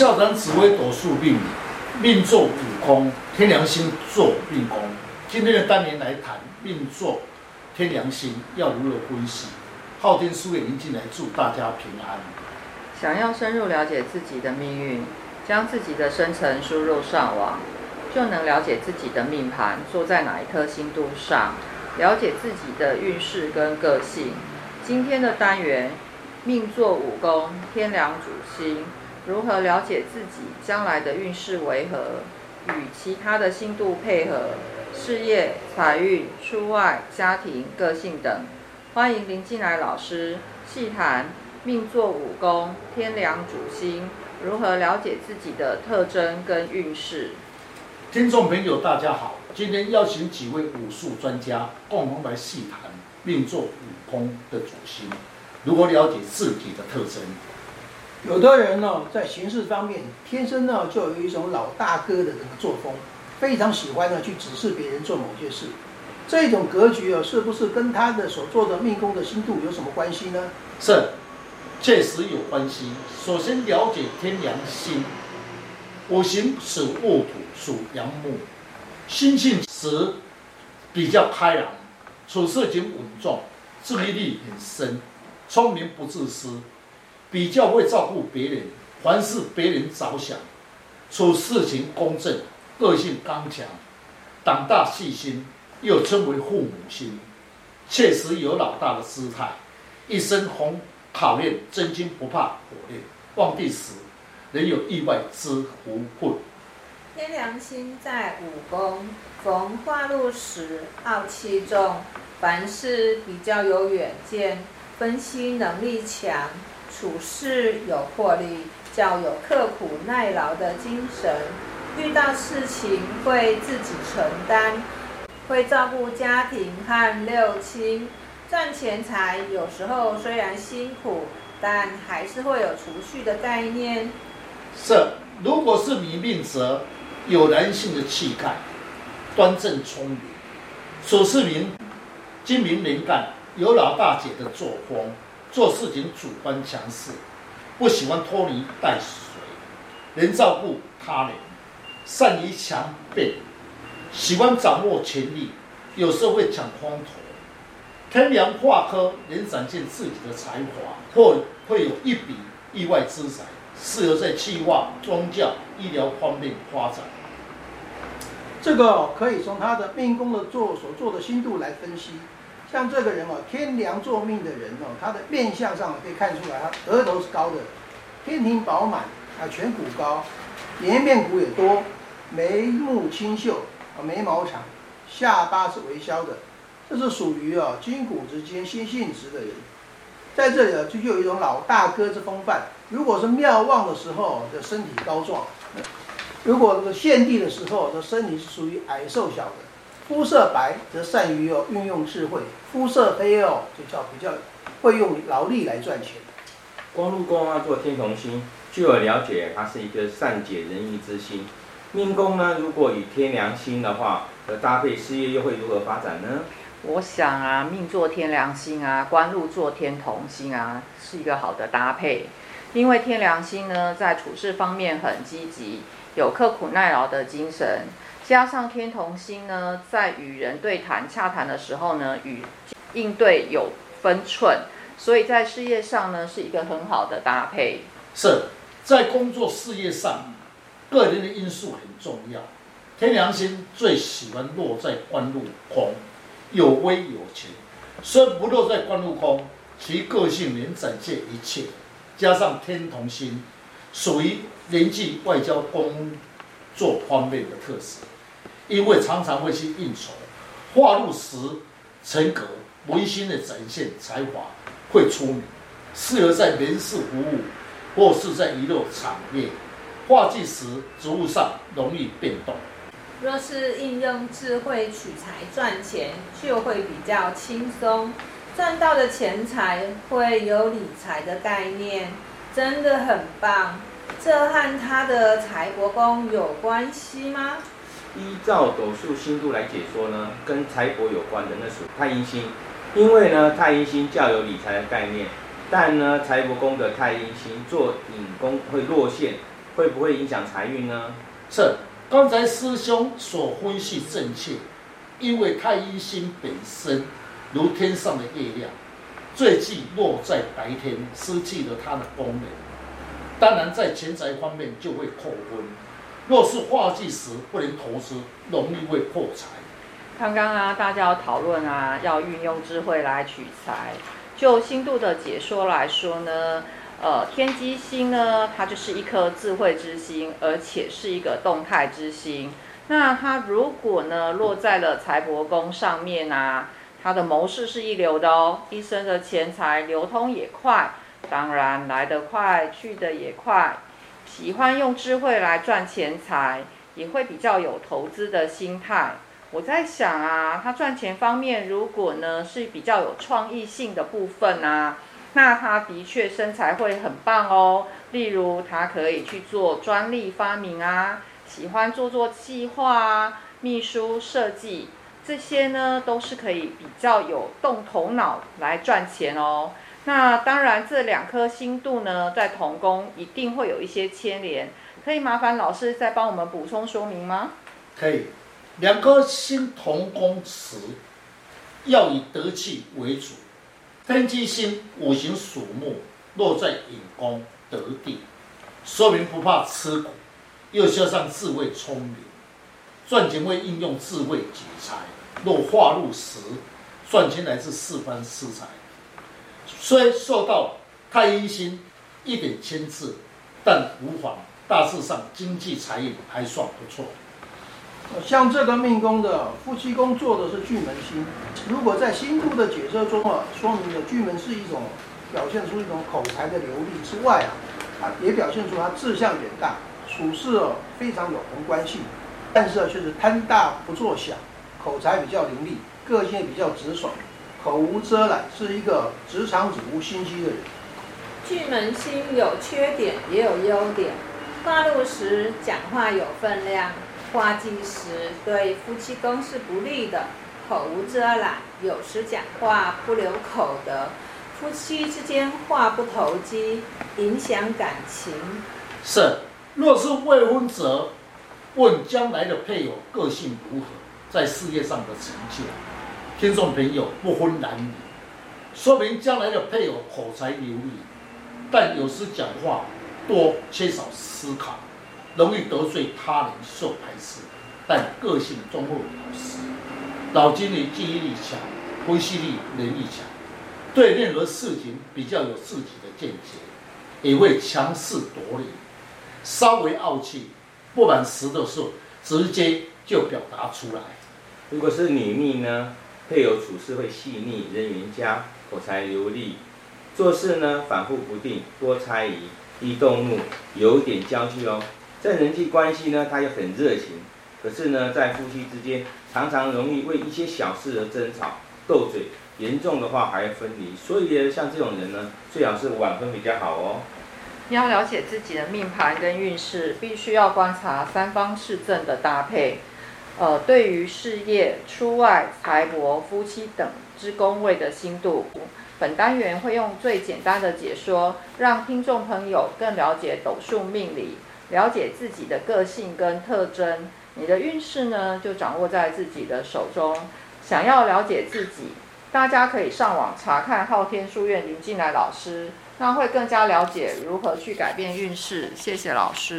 校长紫微斗数命理，命坐午空，天梁星坐命宫。今天的单元来谈命座天梁星要如何分析。昊天书院已经进来，祝大家平安。想要深入了解自己的命运，将自己的生辰输入上网，就能了解自己的命盘坐在哪一颗星度上，了解自己的运势跟个性。今天的单元，命座五宫，天梁主星。如何了解自己将来的运势为何？与其他的星度配合，事业、财运、出外、家庭、个性等。欢迎林进来老师细谈命坐午宫，天梁主星，如何了解自己的特征跟运势。听众朋友，大家好，今天邀请几位武术专家共同来细谈命坐午宫的主星，如何了解自己的特征。有的人呢，在行事方面天生呢就有一种老大哥的这个作风，非常喜欢呢去指示别人做某些事。这种格局啊，是不是跟他的所做的命宫的星度有什么关系呢？是，确实有关系。首先了解天梁星，五行属木土，属阳木，心性时比较开朗，处事情稳重，注意力很深，聪明不自私。比较会照顾别人，凡事别人着想，处事情公正，个性刚强，胆大细心，又称为父母心，确实有老大的姿态。一生逢考验，真金不怕火炼，旺地时仍有意外之福贵。天梁星在午宫，逢化禄时傲气重，凡事比较有远见，分析能力强。处事有魄力，较有刻苦耐劳的精神。遇到事情会自己承担，会照顾家庭和六亲。赚钱财有时候虽然辛苦，但还是会有储蓄的概念。是，如果是你命则有男性的气概，端正聪明，处事明精明能干，有老大姐的作风。做事情主观强势，不喜欢拖泥带水，能照顾他人，善于强辩，喜欢掌握权力，有时候会抢风头。天梁化科能展现自己的才华，或会有一笔意外之财，适合在企划、宗教、医疗方面发展。这个可以从他的命宫的做所做的星度来分析。像这个人哦，天梁坐命的人哦，他的面相上可以看出来，他额头是高的，天庭饱满啊，颧骨高，颜面骨也多，眉目清秀啊，眉毛长，下巴是微削的，这是属于啊筋骨之间心性直的人，在这里啊就有一种老大哥之风范。如果是庙旺的时候，的身体高壮；如果是献帝的时候，的身体是属于矮瘦小的。肤色白则善于哦运用智慧，肤色黑哦就叫比较会用劳力来赚钱。光禄宫啊，做天同星，据我了解，它是一个善解人意之星。命宫呢，如果与天良星的话，和搭配事业又会如何发展呢？我想啊，命做天良星啊，官禄做天同星啊，是一个好的搭配。因为天良星呢，在处事方面很积极，有刻苦耐劳的精神。加上天同星呢，在与人对谈、洽谈的时候呢，与应对有分寸，所以在事业上呢，是一个很好的搭配。是在工作事业上，个人的因素很重要。天梁星最喜欢落在官禄空，有威有权。虽不落在官禄空，其个性能展现一切。加上天同星，属于人际外交工作方面的特色。因为常常会去应酬，化禄时成格，违心的展现才华，会出名，适合在人事服务，或是在娱乐产业。化忌时职务上容易变动。若是应用智慧取财赚钱，就会比较轻松，赚到的钱财会有理财的概念，真的很棒。这和他的财帛宫有关系吗？依照斗数星度来解说呢，跟财帛有关的那属太阴星，因为呢太阴星较有理财的概念，但呢财帛宫的太阴星做引宫会落陷，会不会影响财运呢？是，刚才师兄所分析正确，因为太阴星本身如天上的月亮，最忌落在白天，失去了它的功能。当然，在钱财方面就会扣分。若是化忌时不能投资，容易会破财。刚刚啊，大家要讨论啊，要运用智慧来取财。就星度的解说来说呢，呃，天机星呢，它就是一颗智慧之星，而且是一个动态之星。那它如果呢落在了财帛宫上面啊，它的谋事是一流的哦，一生的钱财流通也快，当然来得快，去得也快。喜欢用智慧来赚钱财，也会比较有投资的心态。我在想啊，他赚钱方面如果呢是比较有创意性的部分啊，那他的确身材会很棒哦。例如，他可以去做专利发明啊，喜欢做做计划啊、秘书设计这些呢，都是可以比较有动头脑来赚钱哦。那当然，这两颗星度呢，在同宫一定会有一些牵连，可以麻烦老师再帮我们补充说明吗？可以，两颗星同宫时，要以德气为主。天机星五行属木，落在引宫得地，说明不怕吃苦，又加上智慧聪明，赚钱会应用智慧解财。若化入时，赚钱来自四方四财。虽受到太阴星一点牵制，但无妨。大致上经济财运还算不错。像这个命宫的夫妻宫做的是巨门星，如果在星度的解释中啊，说明了巨门是一种表现出一种口才的流利之外啊，啊也表现出他志向远大，处事哦非常有宏观性，但是啊却是贪大不做小，口才比较伶俐，个性也比较直爽。口无遮拦，是一个职场子无心机的人。巨门星有缺点，也有优点。化禄时讲话有分量，化忌时对夫妻宫是不利的。口无遮拦，有时讲话不留口德，夫妻之间话不投机，影响感情。是，若是未婚者，问将来的配偶个性如何，在事业上的成就。听众朋友，不分男女，说明将来的配偶口才流利，但有时讲话多缺少思考，容易得罪他人，受排斥。但个性忠厚老实，脑筋里记忆力强，分析力能力强，对任何事情比较有自己的见解，也会强势夺理，稍微傲气，不满时的时候直接就表达出来。如果是女命呢？配偶处事会细腻，人缘佳，口才流利，做事呢反复不定，多猜疑，易动怒，有点娇气哦。在人际关系呢，他又很热情，可是呢，在夫妻之间常常容易为一些小事而争吵、斗嘴，严重的话还要分离。所以像这种人呢，最好是晚婚比较好哦。要了解自己的命盘跟运势，必须要观察三方四正的搭配。呃，对于事业、出外、财帛、夫妻等之宫位的星度，本单元会用最简单的解说，让听众朋友更了解斗数命理，了解自己的个性跟特征。你的运势呢，就掌握在自己的手中。想要了解自己，大家可以上网查看昊天书院林进来老师，那会更加了解如何去改变运势。谢谢老师。